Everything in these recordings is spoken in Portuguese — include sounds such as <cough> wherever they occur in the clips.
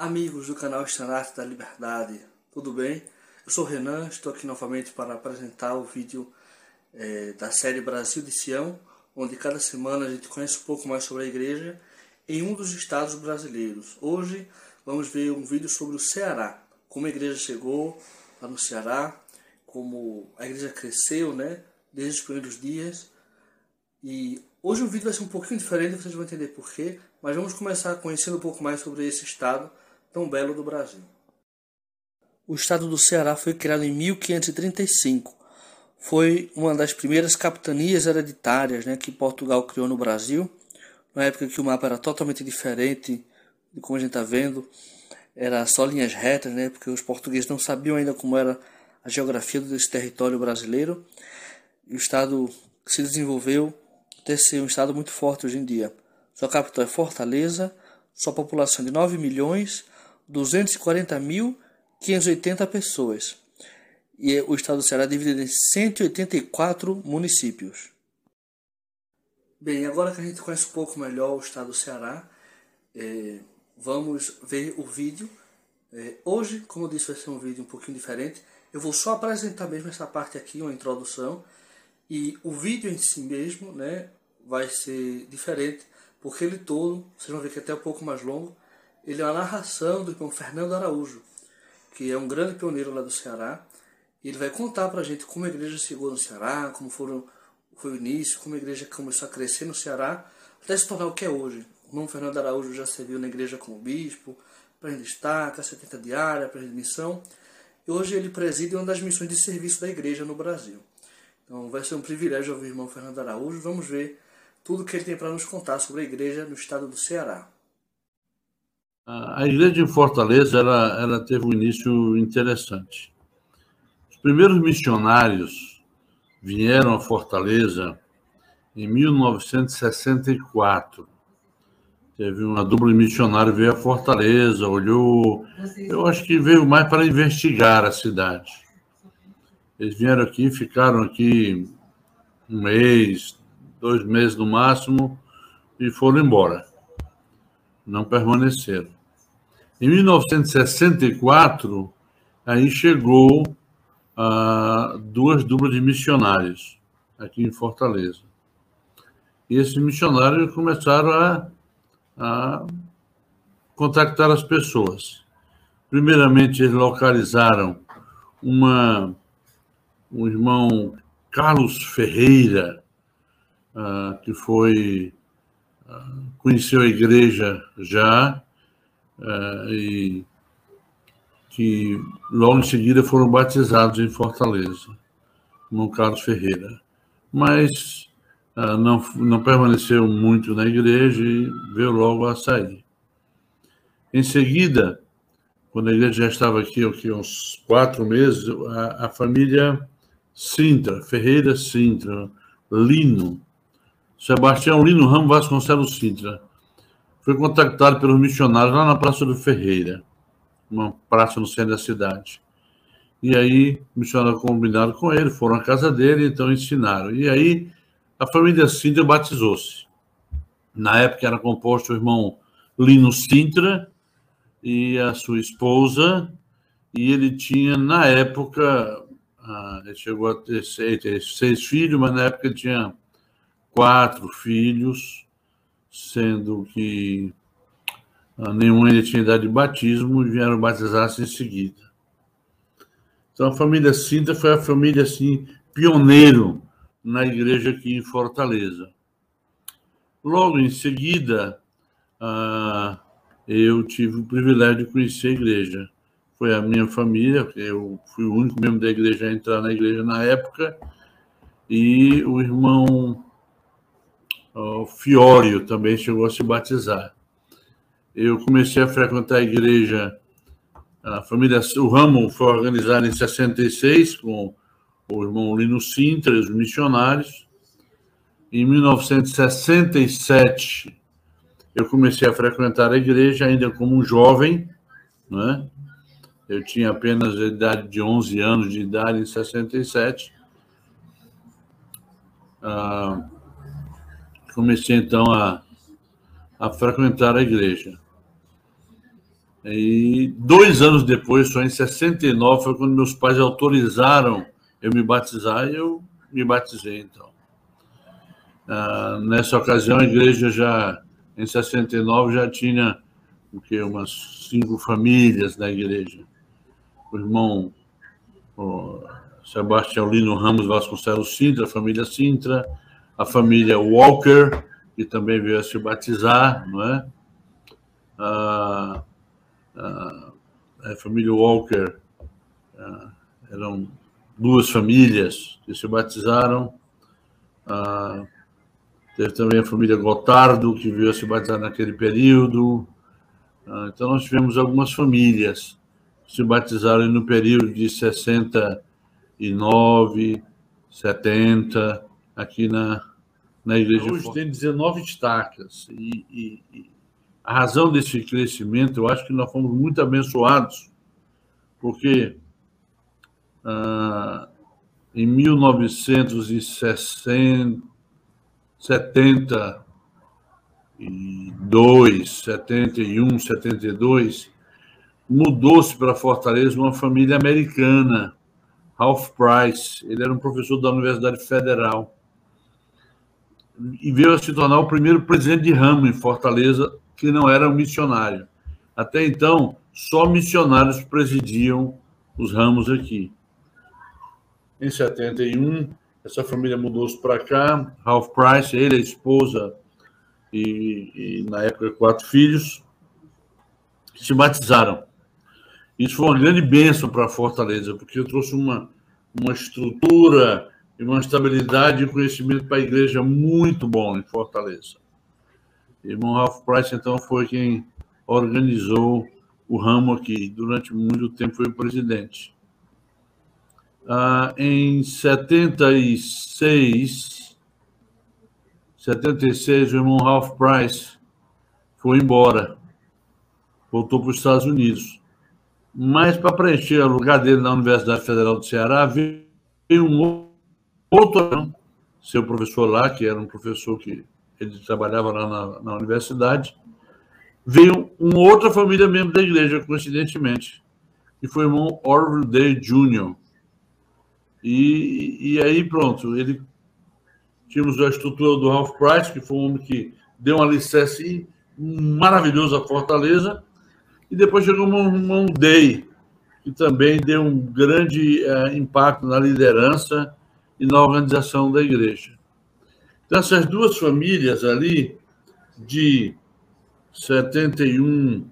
Amigos do canal Estandarte da Liberdade, tudo bem? Eu sou o Renan, estou aqui novamente para apresentar o vídeo é, da série Brasil de Sião, onde cada semana a gente conhece um pouco mais sobre a igreja em um dos estados brasileiros. Hoje vamos ver um vídeo sobre o Ceará, como a igreja chegou lá no Ceará, como a igreja cresceu, né, desde os primeiros dias. E hoje o vídeo vai ser um pouquinho diferente, vocês vão entender porquê, mas vamos começar conhecendo um pouco mais sobre esse estado tão belo do Brasil. O estado do Ceará foi criado em 1535. Foi uma das primeiras capitanias hereditárias né, que Portugal criou no Brasil, na época que o mapa era totalmente diferente de como a gente está vendo, era só linhas retas, né, porque os portugueses não sabiam ainda como era a geografia desse território brasileiro. E o estado se desenvolveu até ser um estado muito forte hoje em dia. Sua capital é Fortaleza, sua população é de 9 milhões 240.580 pessoas. E o estado do Ceará é dividido em 184 municípios. Bem, agora que a gente conhece um pouco melhor o estado do Ceará, é, vamos ver o vídeo. É, hoje, como eu disse, vai ser um vídeo um pouquinho diferente. Eu vou só apresentar mesmo essa parte aqui, uma introdução. E o vídeo em si mesmo né, vai ser diferente, porque ele todo, vocês vão ver que é até um pouco mais longo, ele é uma narração do irmão Fernando Araújo, que é um grande pioneiro lá do Ceará. Ele vai contar para a gente como a igreja chegou no Ceará, como foram, foi o início, como a igreja começou a crescer no Ceará, até se tornar o que é hoje. O irmão Fernando Araújo já serviu na igreja como bispo, para destaca, 70 diária, para missão. E hoje ele preside uma das missões de serviço da igreja no Brasil. Então vai ser um privilégio ouvir o irmão Fernando Araújo. Vamos ver tudo que ele tem para nos contar sobre a igreja no estado do Ceará. A igreja de Fortaleza ela, ela teve um início interessante. Os primeiros missionários vieram a Fortaleza em 1964. Teve uma dupla de missionário veio a Fortaleza, olhou. Eu acho que veio mais para investigar a cidade. Eles vieram aqui, ficaram aqui um mês, dois meses no máximo, e foram embora. Não permaneceram. Em 1964, aí chegou ah, duas duplas de missionários aqui em Fortaleza. E esses missionários começaram a, a contactar as pessoas. Primeiramente, eles localizaram uma, um irmão Carlos Ferreira, ah, que foi ah, conheceu a igreja já uh, e que logo em seguida foram batizados em Fortaleza, no Carlos Ferreira. Mas uh, não, não permaneceu muito na igreja e veio logo a sair. Em seguida, quando a igreja já estava aqui, aqui uns quatro meses, a, a família Sintra, Ferreira Sintra, Lino, Sebastião Lino Ramos Vasconcelos Sintra, foi contactado pelos missionários lá na Praça do Ferreira, uma praça no centro da cidade. E aí, o missionário combinaram com ele, foram à casa dele, então ensinaram. E aí, a família Sintra batizou-se. Na época era composto o irmão Lino Sintra e a sua esposa, e ele tinha, na época, ah, ele chegou a ter seis, seis filhos, mas na época ele tinha quatro filhos, sendo que ah, nenhum ainda tinha idade de batismo vieram batizar-se em seguida. Então a família Cinta foi a família assim pioneiro na igreja aqui em Fortaleza. Logo em seguida, ah, eu tive o privilégio de conhecer a igreja. Foi a minha família, eu fui o único membro da igreja a entrar na igreja na época, e o irmão o Fiório também chegou a se batizar. Eu comecei a frequentar a igreja, a família, o ramo foi organizado em 66 com o irmão Lino Sintra, os missionários. Em 1967, eu comecei a frequentar a igreja ainda como um jovem, né? Eu tinha apenas a idade de 11 anos de idade em 67. Ah, comecei então a, a frequentar a igreja. E dois anos depois, só em 69, foi quando meus pais autorizaram eu me batizar e eu me batizei, então. Ah, nessa ocasião, a igreja já, em 69, já tinha o que, umas cinco famílias da igreja. O irmão o Sebastião Lino Ramos Vasconcelos Sintra, a família Sintra, a família Walker, que também veio a se batizar, não é? A, a, a família Walker a, eram duas famílias que se batizaram. teve também a família Gotardo, que veio a se batizar naquele período. então, nós tivemos algumas famílias que se batizaram no período de 69, 70, aqui na, na igreja. Hoje tem 19 estacas. E, e, e, a razão desse crescimento, eu acho que nós fomos muito abençoados, porque ah, em 1960, 72, 71, 72, mudou-se para Fortaleza uma família americana, Ralph Price. Ele era um professor da Universidade Federal e veio a se tornar o primeiro presidente de ramo em Fortaleza que não era um missionário. Até então, só missionários presidiam os ramos aqui. Em 71, essa família mudou-se para cá. Ralph Price, ele, a esposa e, e, na época, quatro filhos, se batizaram. Isso foi uma grande bênção para Fortaleza, porque trouxe uma, uma estrutura e uma estabilidade e conhecimento para a igreja muito bom em Fortaleza. Irmão Ralph Price, então, foi quem organizou o ramo aqui. Durante muito tempo foi o presidente. Ah, em 76, 76, o irmão Ralph Price foi embora. Voltou para os Estados Unidos. Mas, para preencher o lugar dele na Universidade Federal do Ceará, veio um outro seu professor lá, que era um professor que ele trabalhava lá na, na universidade, veio uma outra família membro da igreja, coincidentemente, que foi o irmão Orville Day Jr. E, e aí, pronto, ele tínhamos a estrutura do Ralph Price, que foi um homem que deu um alicerce maravilhoso à Fortaleza, e depois chegou o irmão Day, que também deu um grande é, impacto na liderança e na organização da igreja. Então, essas duas famílias ali, de 71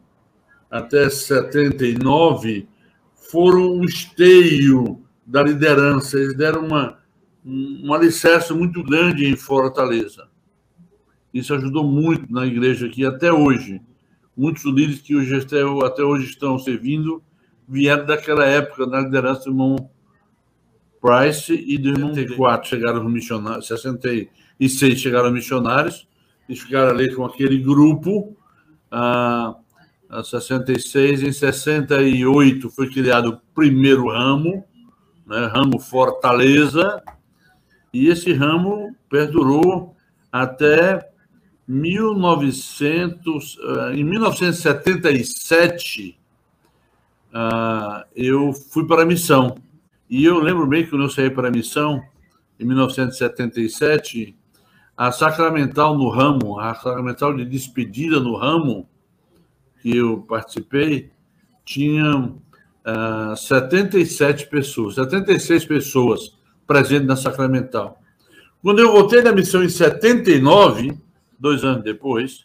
até 79, foram um esteio da liderança. Eles deram uma, um alicerce muito grande em Fortaleza. Isso ajudou muito na igreja aqui até hoje. Muitos líderes que hoje, até hoje estão servindo vieram daquela época, na liderança do irmão Price e do irmão 64 chegaram os missionários, 66 chegaram missionários, e ficaram ali com aquele grupo. Ah, 66, em 68 foi criado o primeiro ramo, né, ramo Fortaleza, e esse ramo perdurou até 1900, ah, em 1977, ah, eu fui para a missão. E eu lembro bem que quando eu saí para a missão, em 1977, a sacramental no ramo, a sacramental de despedida no ramo, que eu participei, tinha uh, 77 pessoas, 76 pessoas presentes na sacramental. Quando eu voltei da missão em 79, dois anos depois,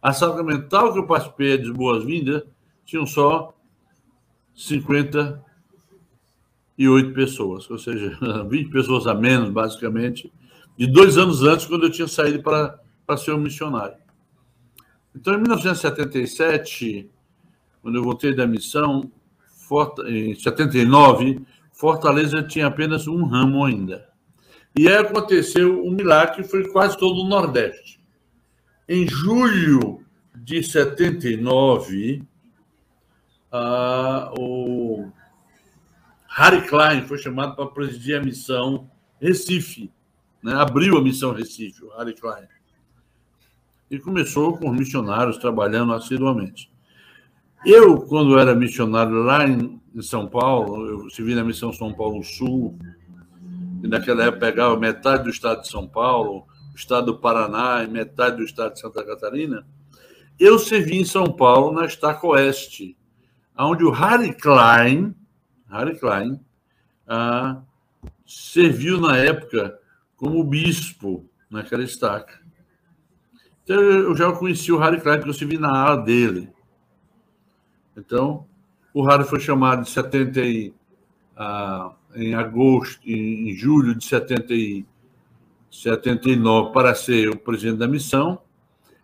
a sacramental que eu participei de boas-vindas tinham só 50 e oito pessoas, ou seja, <laughs> 20 pessoas a menos, basicamente, de dois anos antes, quando eu tinha saído para, ser um missionário. Então, em 1977, quando eu voltei da missão, em 79, Fortaleza tinha apenas um ramo ainda. E aí aconteceu um milagre que foi quase todo o Nordeste. Em julho de 79, ah, o Harry Klein foi chamado para presidir a missão Recife, né? abriu a missão Recife, o Harry Klein. E começou com os missionários trabalhando assiduamente. Eu, quando era missionário lá em, São Paulo, eu servi na missão São Paulo Sul, e naquela época pegava metade do estado de São Paulo, o estado do Paraná e metade do estado de Santa Catarina. Eu servi em São Paulo, na Estaca Oeste, onde o Harry Klein, Harry Klein ah, serviu na época como bispo naquela estaca. Então, eu já conheci o Harry Klein, porque eu servi na ala dele. Então, o Harry foi chamado de 70 e, ah, em agosto, em julho de 70 e, 79 para ser o presidente da missão.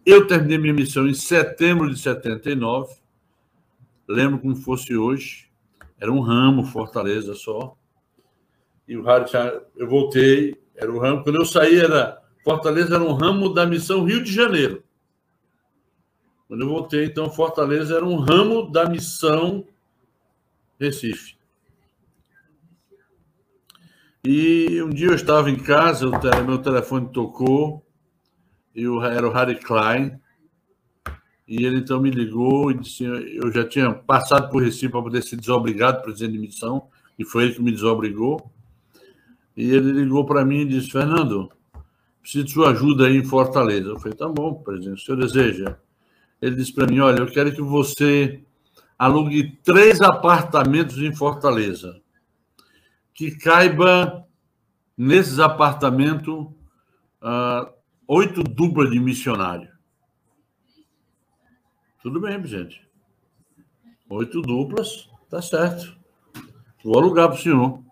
Eu terminei minha missão em setembro de 79. Lembro como fosse hoje. Era um ramo, Fortaleza só. E o Harry, eu voltei, era um ramo. Quando eu saí, era Fortaleza era um ramo da missão Rio de Janeiro. Quando eu voltei, então, Fortaleza era um ramo da missão Recife. E um dia eu estava em casa, o meu telefone tocou, e era o Harry Klein, e ele então me ligou e disse: eu já tinha passado por Recife para poder ser desobrigado, presidente de missão, e foi ele que me desobrigou. E ele ligou para mim e disse: Fernando, preciso de sua ajuda aí em Fortaleza. Eu falei: tá bom, presidente, o senhor deseja? Ele disse para mim: olha, eu quero que você alugue três apartamentos em Fortaleza, que caiba nesses apartamentos uh, oito duplas de missionário. Tudo bem, gente. Oito duplas, tá certo. Vou alugar para o senhor.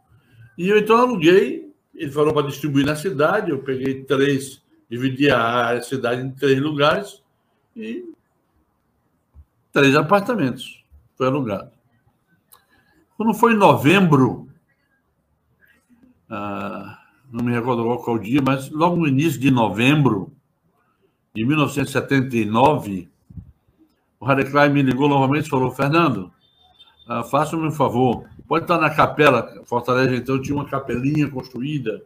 E eu então aluguei. Ele falou para distribuir na cidade. Eu peguei três, dividi a cidade em três lugares e três apartamentos. Foi alugado. Quando foi em novembro, ah, não me recordo qual dia, mas logo no início de novembro de 1979, o Harry Klein me ligou novamente e falou: Fernando, ah, faça-me um favor, pode estar na capela. Fortaleza, então, tinha uma capelinha construída,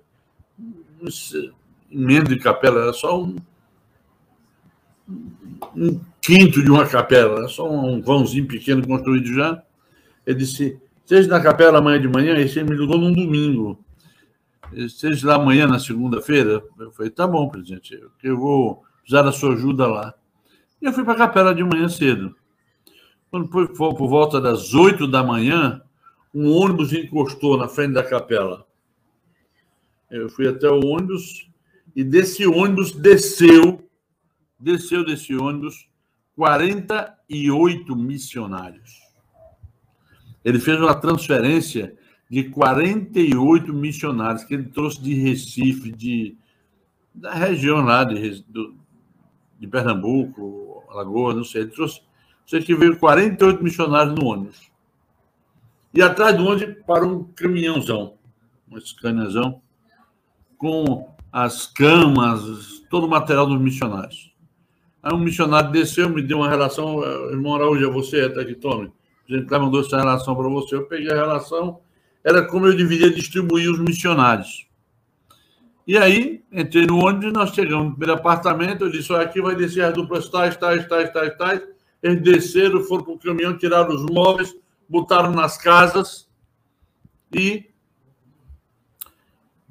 emenda de capela, era só um, um quinto de uma capela, só um vãozinho pequeno construído já. Ele disse: Seja na capela amanhã de manhã, e ele me ligou num domingo. Seja lá amanhã, na segunda-feira. Eu falei: Tá bom, presidente, eu vou precisar da sua ajuda lá. E eu fui para a capela de manhã cedo. Quando foi por volta das oito da manhã, um ônibus encostou na frente da capela. Eu fui até o ônibus e desse ônibus desceu desceu desse ônibus 48 missionários. Ele fez uma transferência de 48 missionários que ele trouxe de Recife, de, da região lá de, do, de Pernambuco, Alagoas, não sei. Trouxe. Sei que veio 48 missionários no ônibus. E atrás do ônibus parou um caminhãozão, um escaneazão, com as camas, todo o material dos missionários. Aí um missionário desceu, me deu uma relação, eh, irmão Araújo, é você, até que tome. A gente mandou essa relação para você. Eu peguei a relação, era como eu deveria distribuir os missionários. E aí, entrei no ônibus, nós chegamos no primeiro apartamento, eu disse, olha, aqui vai descer as duplas tais, tais, tais, tais, tais. Eles desceram, foram para o caminhão, tiraram os móveis, botaram nas casas e...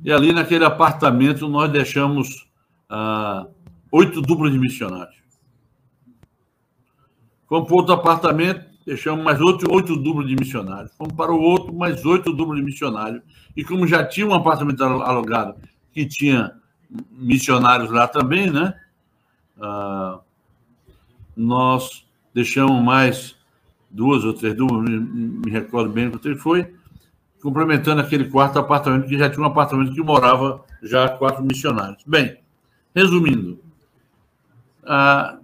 E ali naquele apartamento nós deixamos ah, oito duplas de missionários. Fomos para outro apartamento, deixamos mais outro, oito duplos de missionários. Fomos para o outro, mais oito duplos de missionários. E como já tinha um apartamento alugado que tinha missionários lá também, né? Ah, nós deixamos mais duas ou três duplas, me, recordo bem quanto foi, complementando aquele quarto apartamento que já tinha um apartamento que morava já quatro missionários. Bem, resumindo, ah,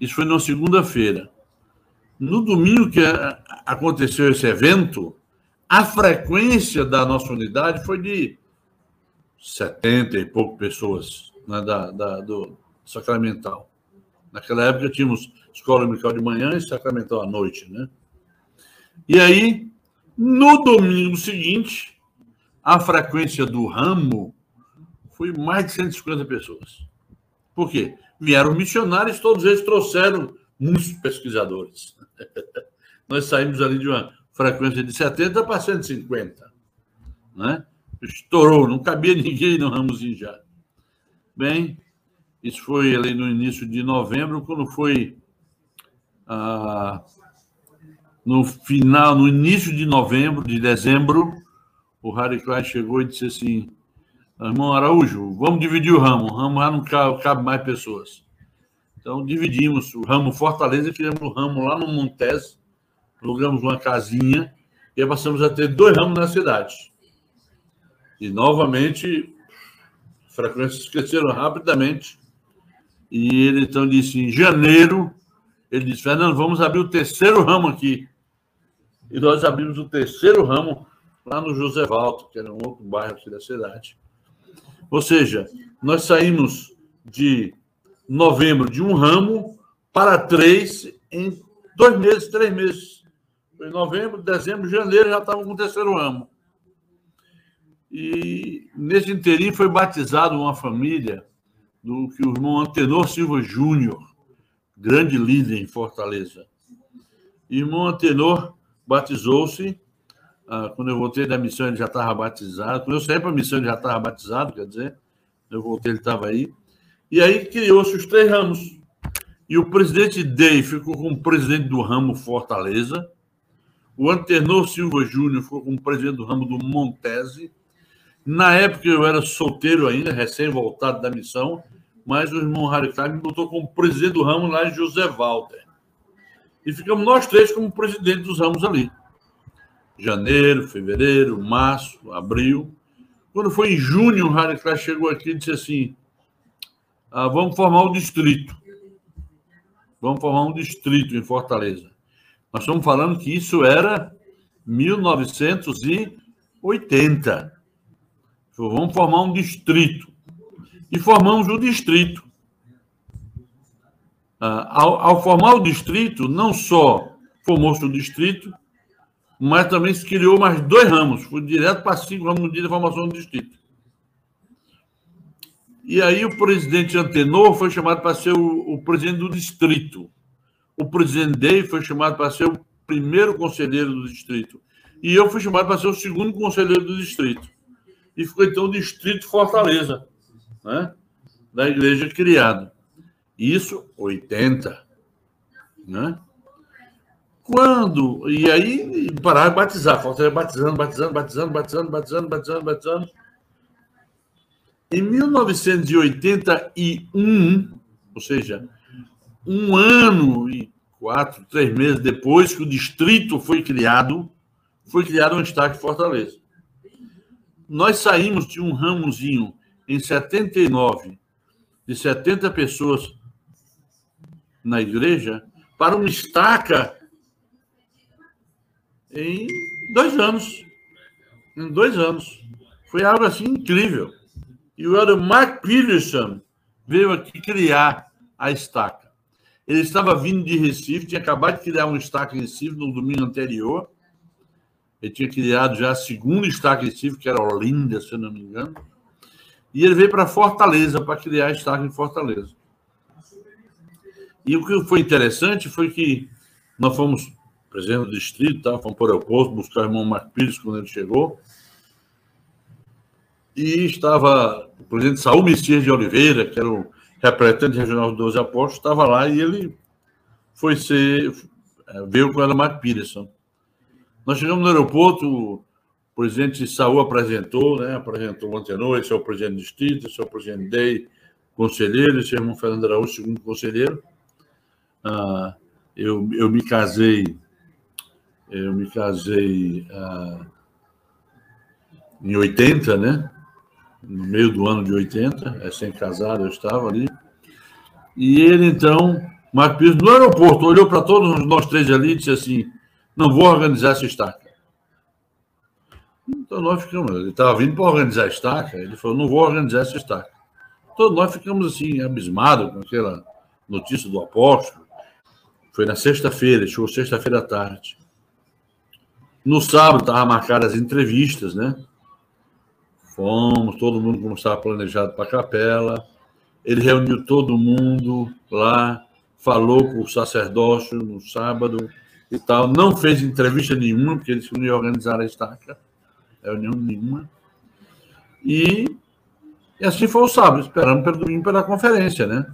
isso foi na segunda-feira. No domingo que aconteceu esse evento, a frequência da nossa unidade foi de 70 e pouco pessoas né, da, da, do sacramental. Naquela época tínhamos escola dominical de manhã e sacramental à noite, né? E aí, no domingo seguinte, a frequência do ramo foi mais de 150 pessoas. Por quê? Vieram missionários, todos eles trouxeram muitos pesquisadores. <laughs> Nós saímos ali de uma frequência de 70 para 150. Né? Estourou, não cabia <laughs> ninguém no Ramosinho já. Bem, isso foi ali no início de novembro, quando foi ah, no final, no início de novembro, de dezembro, o Harry Klein chegou e disse assim: Irmão Araújo, vamos dividir o ramo. O ramo lá não cabe, cabe mais pessoas. Então dividimos o ramo Fortaleza, criamos o ramo lá no Montes, alugamos uma casinha e passamos a ter dois ramos na cidade. E novamente frequências cresceram rapidamente. E ele então disse: em janeiro, ele disse: Fernando, vamos abrir o terceiro ramo aqui. E nós abrimos o terceiro ramo lá no José Valto, que era um outro bairro aqui da cidade. Ou seja, nós saímos de novembro de um ramo para três em dois meses, três meses. Em novembro, dezembro, janeiro já estava com o terceiro ramo. E nesse interim foi batizado uma família do que o irmão Antenor Silva Júnior, grande líder em Fortaleza. Irmão Antenor batizou-se. Ah, quando eu voltei da missão, ele já estava batizado. Quando eu saí para a missão, ele já estava batizado, quer dizer, eu voltei, ele estava aí. E aí criou-se os três ramos. E o presidente Day ficou como presidente do ramo Fortaleza. O Antenor Silva Júnior ficou como presidente do ramo do Montese na época eu era solteiro ainda, recém-voltado da missão, mas o irmão Klein me botou como presidente do ramo lá em José Walter. E ficamos nós três como presidente dos ramos ali. Janeiro, fevereiro, março, abril. Quando foi em junho, o Klein chegou aqui e disse assim: ah, vamos formar um distrito. Vamos formar um distrito em Fortaleza. Nós estamos falando que isso era 1980. Vamos formar um distrito. E formamos o distrito. Ah, ao, ao, formar o distrito, não só formou-se o distrito, mas também se criou mais dois ramos. Foi direto para cinco ramos da formação do distrito. E aí o presidente Antenor foi chamado para ser o, o presidente do distrito. O presidente Day foi chamado para ser o primeiro conselheiro do distrito. E eu fui chamado para ser o segundo conselheiro do distrito e ficou então o Distrito Fortaleza, né? da igreja criado. Isso, 80. Né? Quando. E aí pararam de batizar, Fortaleza batizando, batizando, batizando, batizando, batizando, batizando, batizando. Em 1981, ou seja, um ano e quatro, três meses depois que o distrito foi criado, foi criado um destaque Fortaleza nós saímos de um ramozinho em 79, de 70 pessoas na igreja, para uma estaca em dois anos. Em dois anos. Foi algo assim incrível. E o Elder Mark Peterson veio aqui criar a estaca. Ele estava vindo de Recife, tinha acabado de criar uma estaca em Recife no domingo anterior, ele tinha criado já a segunda estaca Recife, que era Olinda, se eu não me engano. E ele veio para Fortaleza para criar a estaca em Fortaleza. E o que foi interessante foi que nós fomos presidente do distrito, tá? fomos para o aeroporto buscar o irmão Marco Pires quando ele chegou. E estava o presidente Saúl Messias de Oliveira, que era o representante regional dos 12 Apóstolos, estava lá e ele foi ser, eh, veio com ela Marco Peterson. Nós chegamos no aeroporto, o presidente Saúl apresentou, né? apresentou o Antenor, esse é o presidente do distrito, o presidente DEI, conselheiro, o irmão Fernando Araújo, segundo conselheiro. Ah, eu, eu me casei, eu me casei ah, em 80, né? No meio do ano de 80, é sem casado eu estava ali. E ele, então, Marco Pires, no aeroporto, olhou para todos nós três ali e disse assim: não vou organizar essa estaca. Então nós ficamos, ele estava vindo para organizar a estaca, ele falou, não vou organizar essa estaca. Todos nós ficamos assim, abismados com aquela notícia do apóstolo. Foi na sexta-feira, chegou sexta-feira à tarde. No sábado estavam marcadas as entrevistas, né? Fomos, todo mundo como estava planejado para a capela. Ele reuniu todo mundo lá, falou para o sacerdócio no sábado e tal. Não fez entrevista nenhuma, porque eles não iam organizar a estaca, reunião nenhuma. E, e assim foi o sábado, esperando pelo domingo pela conferência, né?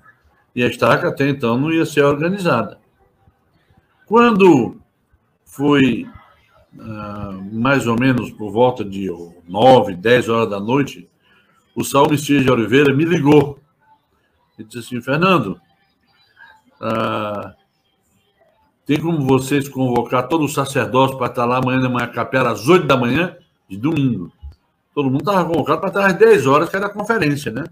E a estaca até então não ia ser organizada. Quando foi uh, mais ou menos por volta de 9, 10 horas da noite, o Saulo Messias de Oliveira me ligou. Ele disse assim, Fernando, uh, tem como vocês convocar todo o sacerdócio para estar lá amanhã de manhã, capela, às 8 da manhã, de domingo. Todo mundo estava convocado para estar às 10 horas, que era a conferência, né?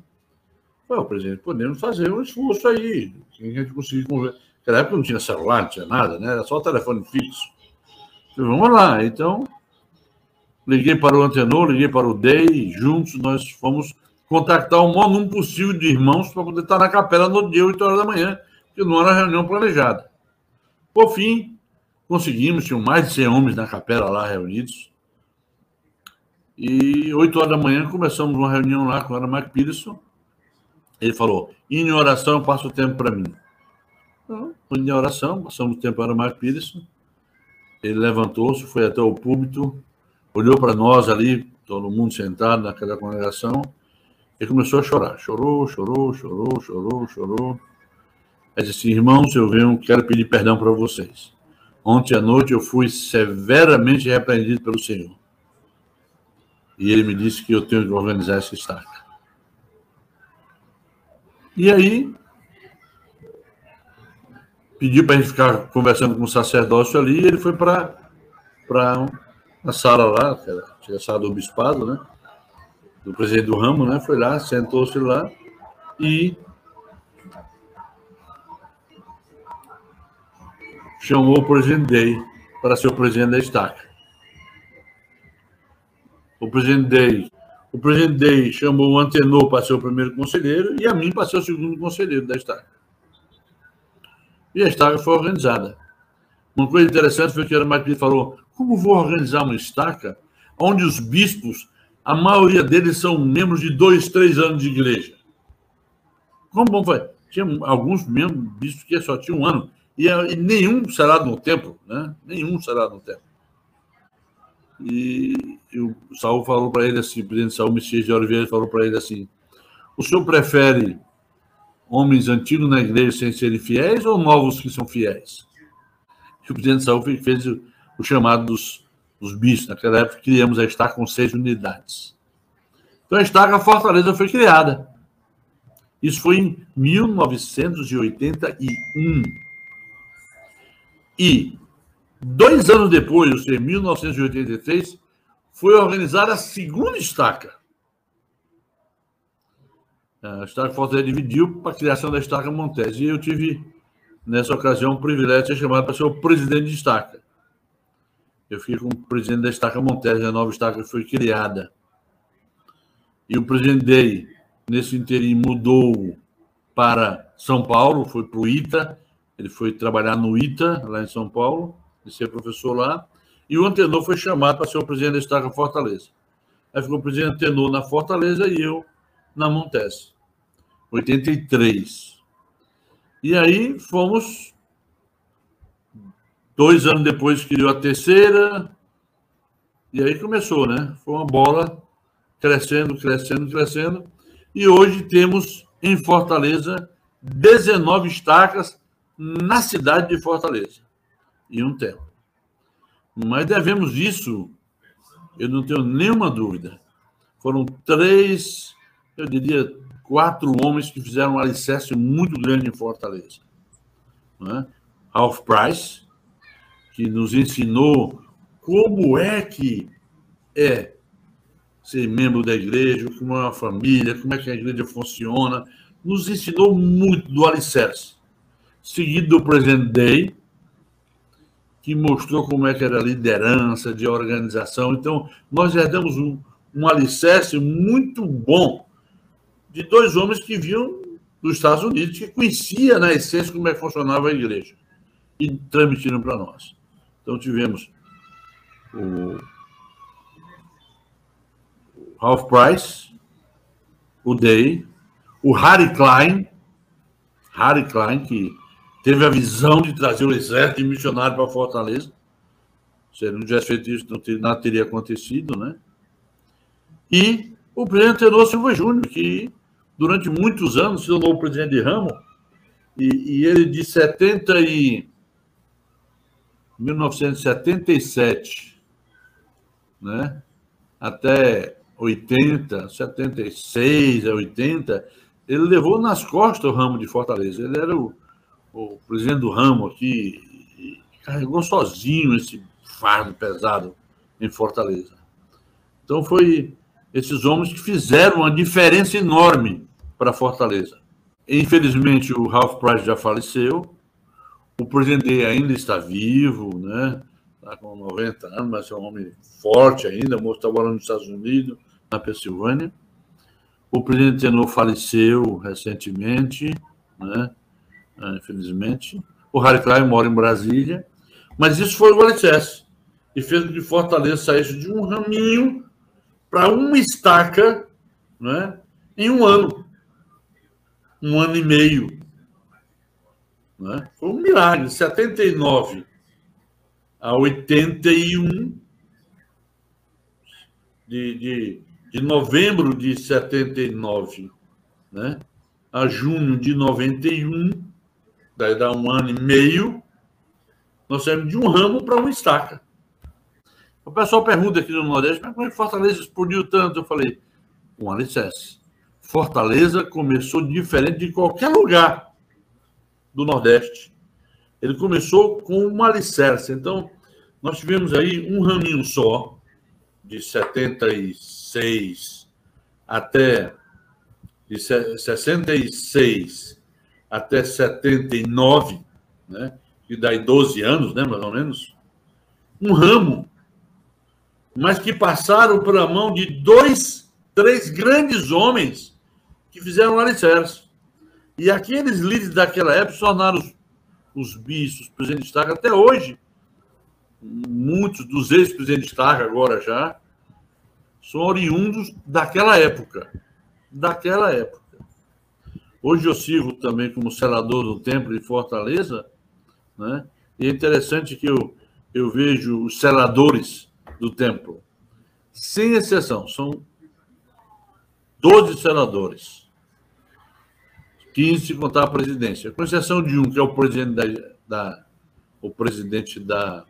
Falei, presidente, podemos fazer um esforço aí. A gente conseguir conversar. Naquela época não tinha celular, não tinha nada, né? Era só o telefone fixo. Falei, vamos lá. Então, liguei para o Antenor, liguei para o DEI, juntos nós fomos contactar o maior número possível de irmãos para poder estar na capela no dia 8 horas da manhã, que não era reunião planejada. Por fim, conseguimos, tinham mais de 100 homens na capela lá reunidos. E 8 horas da manhã começamos uma reunião lá com o Ana Peterson. Ele falou: em oração, passa o tempo para mim. Então, em oração, passamos o tempo para o Mark Peterson. Ele levantou-se, foi até o púlpito, olhou para nós ali, todo mundo sentado naquela congregação, e começou a chorar. Chorou, chorou, chorou, chorou, chorou. Ele disse: Irmãos, eu venho, quero pedir perdão para vocês. Ontem à noite eu fui severamente repreendido pelo Senhor. E ele me disse que eu tenho que organizar essa estaca. E aí, pediu para a gente ficar conversando com o sacerdócio ali, e ele foi para a sala lá, que era a sala do bispado, né? Do presidente do ramo, né? Foi lá, sentou-se lá e chamou o presidente Day para ser o presidente da estaca. O presidente Day, o presidente Day chamou o Antenor para ser o primeiro conselheiro e a mim para ser o segundo conselheiro da estaca. E a estaca foi organizada. Uma coisa interessante foi que a Ana falou: como vou organizar uma estaca onde os bispos, a maioria deles são membros de dois, três anos de igreja? Como vamos fazer? Tinha alguns membros bispos que só tinham um ano. E, e nenhum será no templo, né? Nenhum será no templo. E, e o Saul falou para ele assim, o presidente Saul Messias de Oliveira falou para ele assim: o senhor prefere homens antigos na igreja sem serem fiéis ou novos que são fiéis? E o presidente Saul fez o, o chamado dos, dos bichos. Naquela época, criamos a estaca com seis unidades. Então, a estaca Fortaleza foi criada. Isso foi em 1981. E, dois anos depois, ou seja, em 1983, foi organizada a segunda estaca. A Estaca Fortaleza dividiu para a criação da Estaca Montes. E eu tive, nessa ocasião, o privilégio de ser chamado para ser o presidente de Estaca. Eu fiquei como presidente da Estaca Montes, a nova Estaca foi criada. E o presidente Day, nesse interim, mudou para São Paulo, foi para o ITA, ele foi trabalhar no ITA, lá em São Paulo, e ser professor lá. E o Antenor foi chamado para ser o presidente da Estaca Fortaleza. Aí ficou o presidente Antenor na Fortaleza e eu na Montes, 83. E aí fomos. Dois anos depois criou a terceira. E aí começou, né? Foi uma bola crescendo, crescendo, crescendo. E hoje temos em Fortaleza 19 estacas na cidade de Fortaleza. E um tempo. Mas devemos isso, eu não tenho nenhuma dúvida. Foram três eu diria, quatro homens que fizeram um alicerce muito grande em Fortaleza. Né? Ralph Price, que nos ensinou como é que é ser membro da igreja, como é uma família, como é que a igreja funciona, nos ensinou muito do alicerce. Seguido do presidente Day, que mostrou como é que era a liderança de organização. Então, nós já demos um, um alicerce muito bom de dois homens que vinham dos Estados Unidos, que conhecia na essência como é que funcionava a igreja e transmitiram para nós. Então tivemos o Ralph Price, o Day, o Harry Klein, Harry Klein, que teve a visão de trazer o exército de missionário para Fortaleza. Se ele não tivesse feito isso, não teria, nada teria acontecido, né? E o presidente Tenor Silva Júnior, que durante muitos anos se tornou o presidente de ramo, e, e ele de 70 e 1977, né? Até 80, 76 a 80, ele levou nas costas o ramo de Fortaleza. Ele era o, o presidente do ramo aqui, carregou sozinho esse fardo pesado em Fortaleza. Então foi esses homens que fizeram uma diferença enorme para Fortaleza. Infelizmente o Ralph Price já faleceu, o presidente ainda está vivo, né? Está com 90 anos, mas é um homem forte ainda, está morando nos Estados Unidos, na Pensilvânia. O presidente Tenor faleceu recentemente, né? Ah, infelizmente. O Harry Klein mora em Brasília, mas isso foi o alicerce e fez com que Fortaleza saísse de um raminho para uma estaca né, em um ano, um ano e meio. Né? Foi um milagre, 79 a 81 de, de, de novembro de 79 né, a junho de 91, daí dá um ano e meio, nós saímos de um ramo para uma estaca. O pessoal pergunta aqui no Nordeste, mas como é que Fortaleza explodiu tanto? Eu falei, um alicerce. Fortaleza começou diferente de qualquer lugar do Nordeste. Ele começou com um alicerce. Então, nós tivemos aí um raminho só, de 76 até de 66 até 79, né? E daí 12 anos, né, mais ou menos. Um ramo mas que passaram para a mão de dois, três grandes homens que fizeram o alicerce. E aqueles líderes daquela época se tornaram os, os bispos, presidente de Estado, até hoje. Muitos dos ex-presidentes de Estado, agora já, são oriundos daquela época. Daquela época. Hoje eu sirvo também como senador do Templo de Fortaleza, né? e é interessante que eu, eu vejo os senadores do templo. Sem exceção, são 12 senadores. 15 se contar a presidência. Com exceção de um, que é o presidente da, da o presidente da,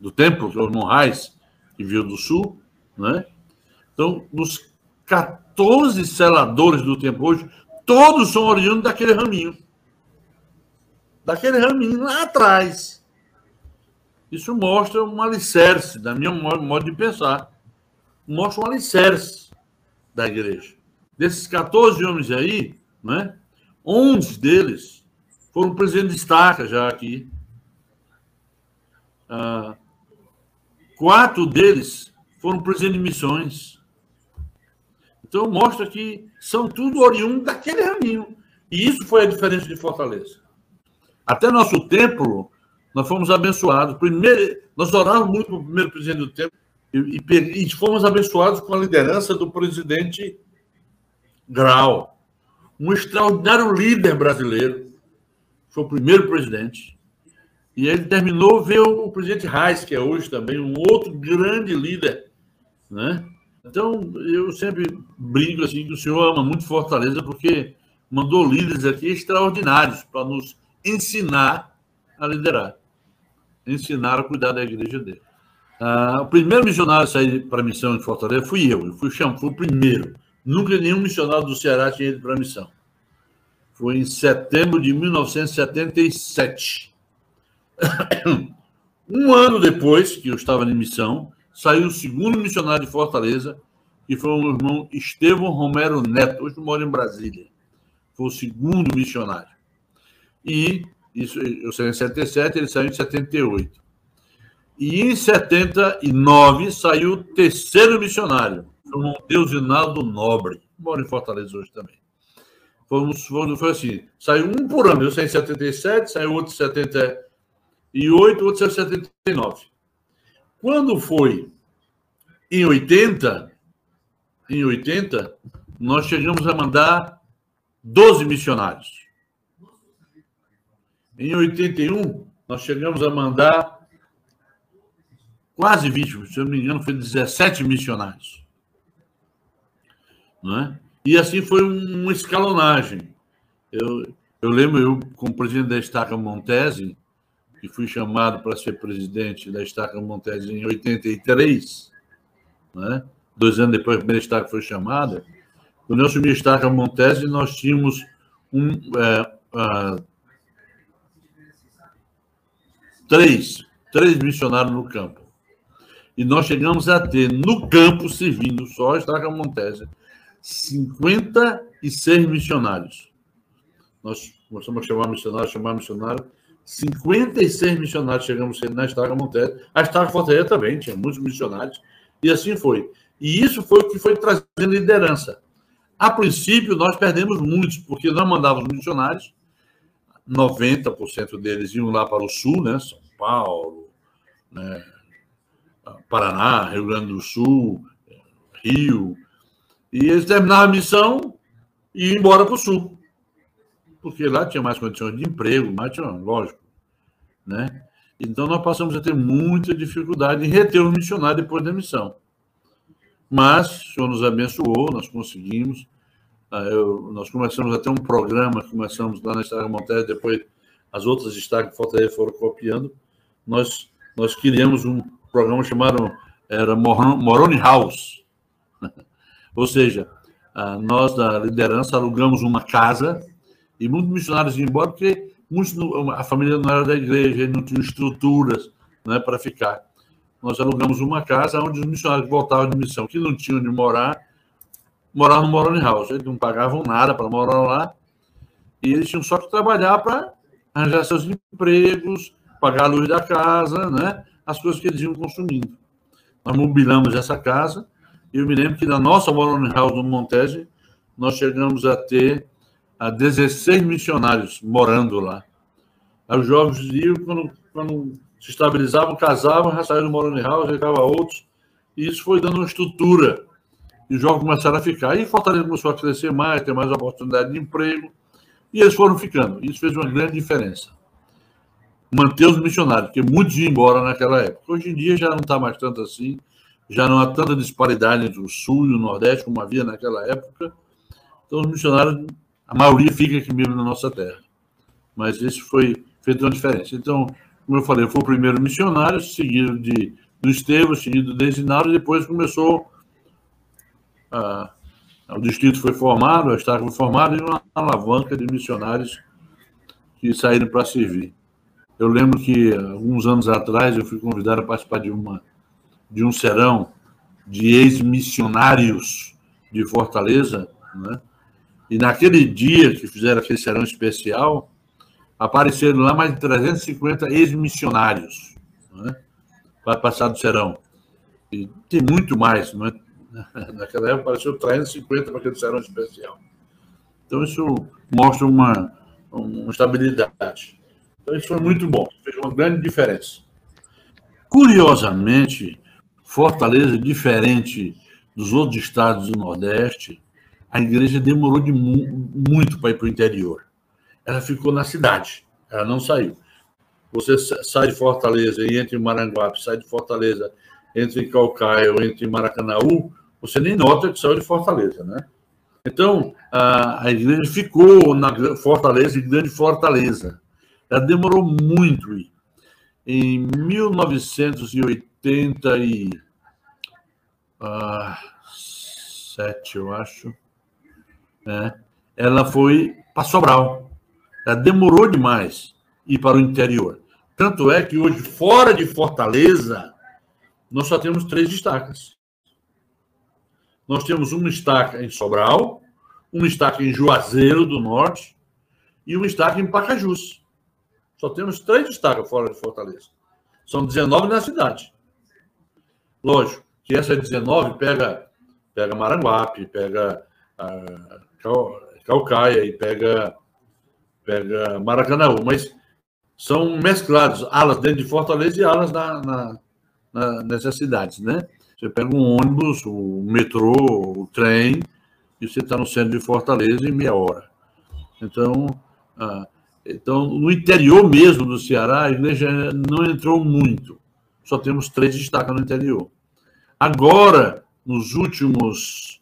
do templo, que é o Reis, que veio do Sul, né? Então, dos 14 seladores do templo hoje, todos são oriundos daquele raminho. Daquele raminho lá atrás. Isso mostra um alicerce, da minha modo de pensar. Mostra um alicerce da igreja. Desses 14 homens aí, né, 11 deles foram presidentes de estaca já aqui. Ah, quatro deles foram presidentes de missões. Então, mostra que são tudo oriundos daquele caminho. E isso foi a diferença de Fortaleza. Até nosso templo nós fomos abençoados. Primeiro, nós orávamos muito para o primeiro presidente do tempo e, e, e, fomos abençoados com a liderança do presidente Grau, um extraordinário líder brasileiro. Foi o primeiro presidente. E ele terminou ver o presidente Reis, que é hoje também um outro grande líder, né? Então, eu sempre brinco assim que o senhor ama muito Fortaleza porque mandou líderes aqui extraordinários para nos ensinar a liderar. Ensinaram a cuidar da igreja dele. Ah, o primeiro missionário a sair para a missão em Fortaleza fui eu. Eu fui, chamo, fui o primeiro. Nunca nenhum missionário do Ceará tinha ido para a missão. Foi em setembro de 1977. <coughs> Um ano depois que eu estava em missão, saiu o segundo missionário de Fortaleza, que foi o irmão Estevão Romero Neto, hoje mora em Brasília. Foi o segundo missionário. E isso, eu saí em 77, ele saiu em 78. E em 79 saiu o terceiro missionário, o Deus Rinaldo Nobre, mora em Fortaleza hoje também. Fomos, fomos, foi assim, saiu um por ano. Eu saí em 77, saiu outro em 78, outro em 79. Quando foi em 80, em 80, nós chegamos a mandar 12 missionários. Em 81, nós chegamos a mandar quase 20, se eu não me engano, foi 17 missionários. Não é? E assim foi uma escalonagem. Eu, eu lembro, eu, como presidente da Estaca Montese, que fui chamado para ser presidente da Estaca Montese em 83, né? dois anos depois que a primeira estaca foi chamada, quando eu assumi a estaca Montese, nós tínhamos um, é, uh, três, três missionários no campo. E nós chegamos a ter no campo, servindo só a estaca Montese, 56 missionários. Nós começamos a chamar missionário, chamar missionário. 56 missionários chegamos na estaca Montese. A estaca Fortaleza também tinha muitos missionários. E assim foi. E isso foi o que foi trazendo liderança. A princípio, nós perdemos muitos, porque nós mandávamos missionários, 90% deles iam lá para o sul, né? São Paulo, né? Paraná, Rio Grande do Sul, Rio. E eles terminavam a missão e iam embora para o sul. Porque lá tinha mais condições de emprego, mais tinha, lógico. Né? Então nós passamos a ter muita dificuldade em reter os missionários depois da missão. Mas o Senhor nos abençoou, nós conseguimos. Ah, eu, nós começamos a ter um programa, começamos lá na Estrada Monteiro, depois as outras estados de Fortaleza foram copiando. Nós, nós criamos um programa chamado era Moroni House. <laughs> Ou seja, ah, nós da liderança alugamos uma casa e muitos missionários iam embora porque muitos, a família não era da igreja, não tinha estruturas né, para ficar nós alugamos uma casa onde os missionários que voltavam de missão, que não tinham onde morar, moravam no Moroni House. Eles não pagavam nada para morar lá. E eles tinham só que trabalhar para arranjar seus empregos, pagar a luz da casa, né? as coisas que eles iam consumindo. Nós mobilamos essa casa. E eu me lembro que na nossa Moroni House no Montese, nós chegamos a ter a 16 missionários morando lá. Aí os jovens iam, quando, quando se estabilizavam, casavam, já saíram do Moroni House, ficava outros, e isso foi dando uma estrutura. E os jovens começaram a ficar. E Fortaleza começou a crescer mais, ter mais oportunidade de emprego, e eles foram ficando. Isso fez uma grande diferença. Manter os missionários, porque muitos iam embora naquela época. Hoje em dia já não está mais tanto assim, já não há tanta disparidade entre o Sul e o Nordeste como havia naquela época. Então, os missionários, a maioria fica aqui mesmo na nossa terra. Mas isso foi feito uma diferença. Então, como eu falei, eu fui o primeiro missionário, seguido de, do Estevão, seguido do Desinaro, e depois começou. A, o distrito foi formado, a estaca foi formada, e uma alavanca de missionários que saíram para servir. Eu lembro que, alguns anos atrás, eu fui convidado a participar de, uma, de um serão de ex-missionários de Fortaleza, né? E naquele dia que fizeram aquele serão especial, apareceram lá mais de 350 ex-missionários né, para passar do serão. E tem muito mais, não é? <laughs> Naquela época apareceu 350 para aquele serão especial. Então, isso mostra uma, uma estabilidade. Então, isso foi muito bom, fez uma grande diferença. Curiosamente, Fortaleza, diferente dos outros estados do Nordeste, a igreja demorou de mu muito para ir para o interior ela ficou na cidade, ela não saiu. Você sai de Fortaleza e entra em Maranguape, sai de Fortaleza, entra em Calcaia entra em Maracanaú, você nem nota que saiu de Fortaleza, né? Então, a, a igreja ficou na Fortaleza, grande Fortaleza. Ela demorou muito. Em 1987, ah, eu acho, né? ela foi para Sobral. Ela demorou demais ir para o interior. Tanto é que hoje, fora de Fortaleza, nós só temos três estacas. Nós temos uma estaca em Sobral, uma estaca em Juazeiro do Norte e uma estaca em Pacajus. Só temos três estacas fora de Fortaleza. São 19 na cidade. Lógico que essa 19 pega, pega Maranguape, pega ah, Calcaia e pega pega Maracanã, mas são mesclados, alas dentro de Fortaleza e alas na, na, na, nessas cidades, né? Você pega um ônibus, o metrô, o trem, e você está no centro de Fortaleza em meia hora. Então, ah, Então, no interior mesmo do Ceará, a igreja não entrou muito. Só temos três destaques no interior. Agora, nos últimos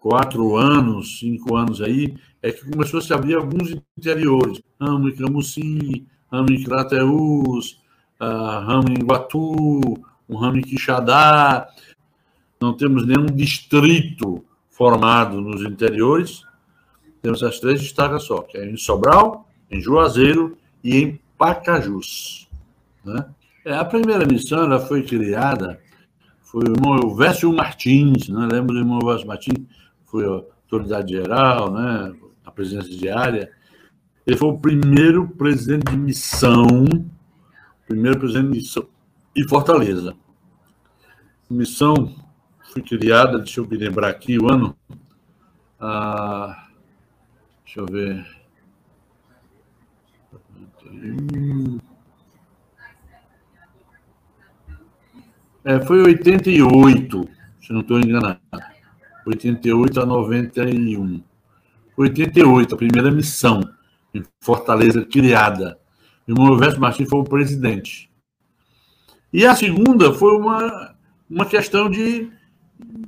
quatro anos, cinco anos aí, é que começou a se abrir alguns interiores. Ramo em Camusim, ramo em Crateús, uh, ramo em Guatu, um ramo em Quixadá. Não temos nenhum distrito formado nos interiores. Temos as três destacas só, que é em Sobral, em Juazeiro e em Pacajus. Né? É, a primeira missão ela foi criada, foi o irmão Martins, né? lembra do irmão Vécio Martins? Foi a autoridade geral, né? a presidência diária. Ele foi o primeiro presidente de missão, primeiro presidente de missão em Fortaleza. Missão foi criada, deixa eu me lembrar aqui o ano. Ah, deixa eu ver. É, foi 88, se não estou enganado. 88 a 91. 88, a primeira missão em Fortaleza criada. E o Moisés Martins foi o presidente. E a segunda foi uma, uma questão de,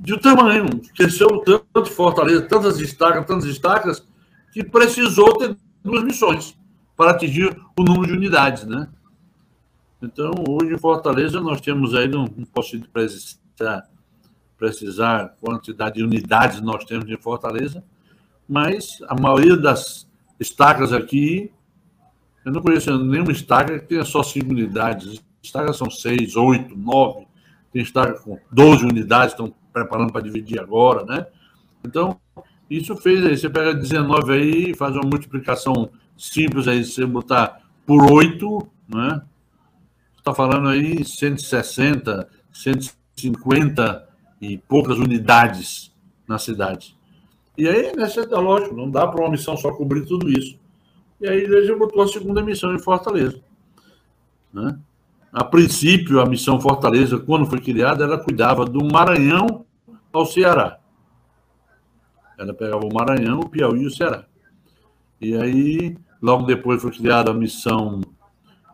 de tamanho. Cresceu tanto Fortaleza, tantas estacas, tantas estacas, que precisou ter duas missões para atingir o número de unidades, né? Então, hoje em Fortaleza, nós temos aí, não, não posso precisar, precisar quantidade de unidades nós temos em Fortaleza, mas a maioria das estacas aqui, eu não conheço nenhuma estaca que tenha só cinco unidades. Estacas são seis, oito, nove. Tem estaca com 12 unidades, estão preparando para dividir agora, né? Então, isso fez aí, você pega 19 aí, faz uma multiplicação simples aí, você botar por 8, né? Está falando aí 160, 150 e poucas unidades na cidade. E aí, nessa é lógico, não dá para uma missão só cobrir tudo isso. E aí a igreja botou a segunda missão em Fortaleza. Né? A princípio, a missão Fortaleza, quando foi criada, ela cuidava do Maranhão ao Ceará. Ela pegava o Maranhão, o Piauí e o Ceará. E aí, logo depois foi criada a missão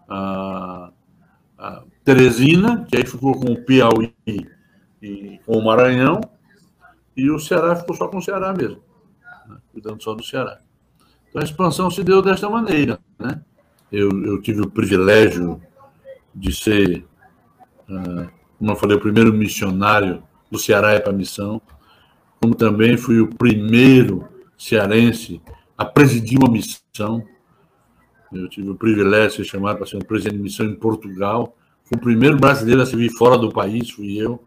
a, a Teresina, que aí ficou com o Piauí com o Maranhão, e o Ceará ficou só com o Ceará mesmo, né? cuidando só do Ceará. Então a expansão se deu desta maneira. Né? Eu, eu tive o privilégio de ser, uh, como eu falei, o primeiro missionário do Ceará para a missão, como também fui o primeiro cearense a presidir uma missão. Eu tive o privilégio de ser chamado para ser um presidente de missão em Portugal. Fui o primeiro brasileiro a servir fora do país, fui eu.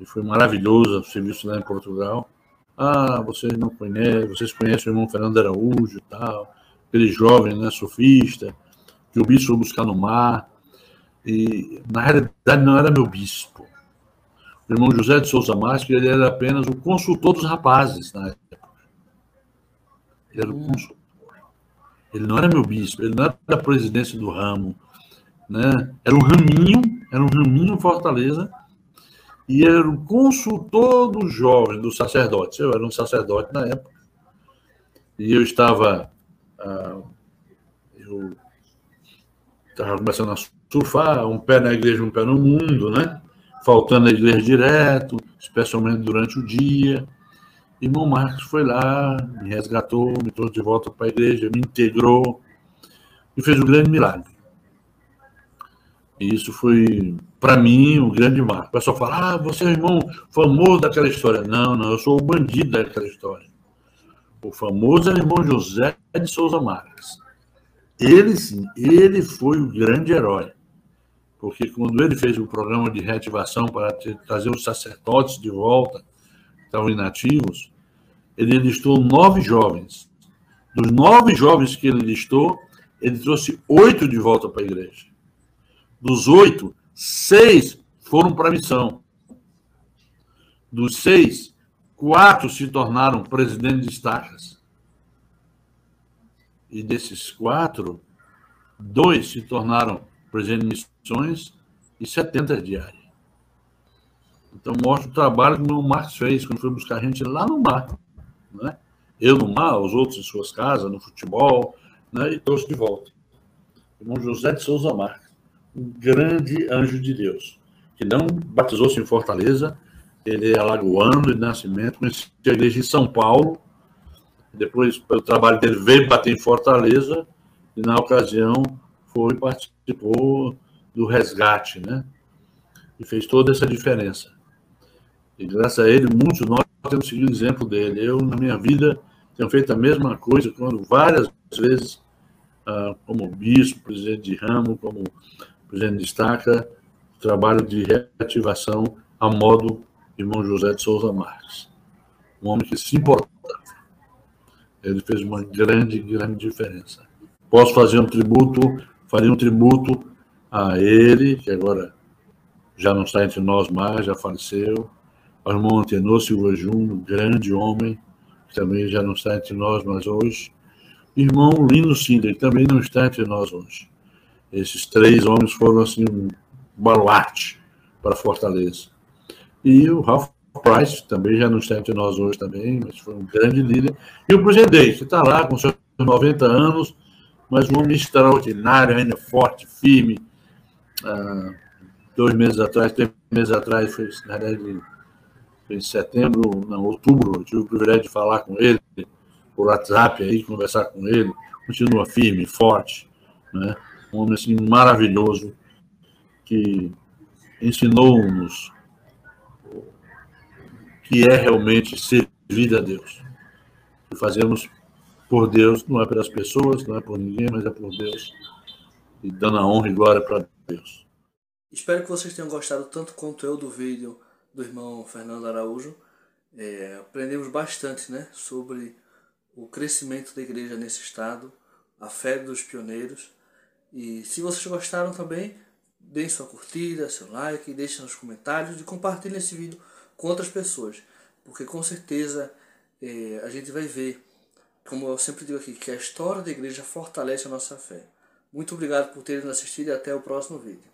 E foi maravilhoso o serviço lá em Portugal. Ah, vocês não conhecem, vocês conhecem o irmão Fernando Araújo e tal, aquele jovem, né, sofista, que o bispo foi buscar no mar. E, na realidade, não era meu bispo. O irmão José de Souza Márcio, ele era apenas o consultor dos rapazes na época. Ele era o hum. consultor. Ele não era meu bispo, ele não era da presidência do ramo. Né? Era um raminho, era um raminho Fortaleza, e era o consultor do jovem, do sacerdote. Eu era um sacerdote na época. E eu estava. Uh, eu estava começando a surfar, um pé na igreja, um pé no mundo, né? Faltando a igreja direto, especialmente durante o dia. E irmão Marcos foi lá, me resgatou, me trouxe de volta para a igreja, me integrou e fez um grande milagre. E isso foi, para mim, um grande marco. O pessoal fala, ah, você é o irmão famoso daquela história. Não, não, eu sou o bandido daquela história. O famoso é o irmão José de Souza Marques. Ele, sim, ele foi o grande herói. Porque quando ele fez o programa de reativação para trazer os sacerdotes de volta, que estavam inativos, ele listou nove jovens. Dos nove jovens que ele listou, ele trouxe oito de volta para a igreja. Dos oito, seis foram para a missão. Dos seis, quatro se tornaram presidentes de estacas. E desses quatro, dois se tornaram presidentes de missões e 70 diárias. Então, mostra o trabalho que o Marcos fez quando foi buscar a gente lá no mar. Né? Eu no mar, os outros em suas casas, no futebol, né, e trouxe de volta. Irmão José de Souza Marques, um grande anjo de Deus, que não batizou-se em Fortaleza, ele é alagoano de nascimento, conheceu a igreja em São Paulo, depois, pelo trabalho dele, veio bater em Fortaleza, e na ocasião foi participou do resgate, né? E fez toda essa diferença. E graças a ele, muitos nós temos seguido o exemplo dele. Eu, na minha vida, tenho feito a mesma coisa, quando várias vezes, ah, como bispo, presidente de ramo, como presidente de estaca, trabalho de reativação a modo irmão José de Souza Marques. Um homem que se importava. Ele fez uma grande, grande diferença. Posso fazer um tributo, faria um tributo a ele, que agora já não está entre nós mais, já faleceu, ao irmão Antenor Silva Júnior, grande homem, que também já não está entre nós mais hoje, irmão Lino Cinder, que também não está entre nós hoje. Esses três homens foram assim um baluarte para Fortaleza. E o Ralph Price também já não está entre nós hoje também, mas foi um grande líder. E o presidente, que está lá com seus 90 anos, mas um homem extraordinário, ainda forte, firme. Ah, dois meses atrás, três meses atrás, foi, na verdade, foi em setembro, não, outubro, eu tive o privilégio de falar com ele por WhatsApp, aí, conversar com ele. Continua firme, forte, né? Um homem assim, maravilhoso, que ensinou-nos que é realmente servir a Deus. Que fazemos por Deus, não é pelas pessoas, não é por ninguém, mas é por Deus. E dando a honra e glória para Deus. Espero que vocês tenham gostado tanto quanto eu do vídeo do irmão Fernando Araújo. É, aprendemos bastante né, sobre o crescimento da igreja nesse estado, a fé dos pioneiros. E se vocês gostaram também, deem sua curtida, seu like, deixem nos comentários e compartilhem esse vídeo com outras pessoas. Porque com certeza é, a gente vai ver, como eu sempre digo aqui, que a história da igreja fortalece a nossa fé. Muito obrigado por terem assistido e até o próximo vídeo.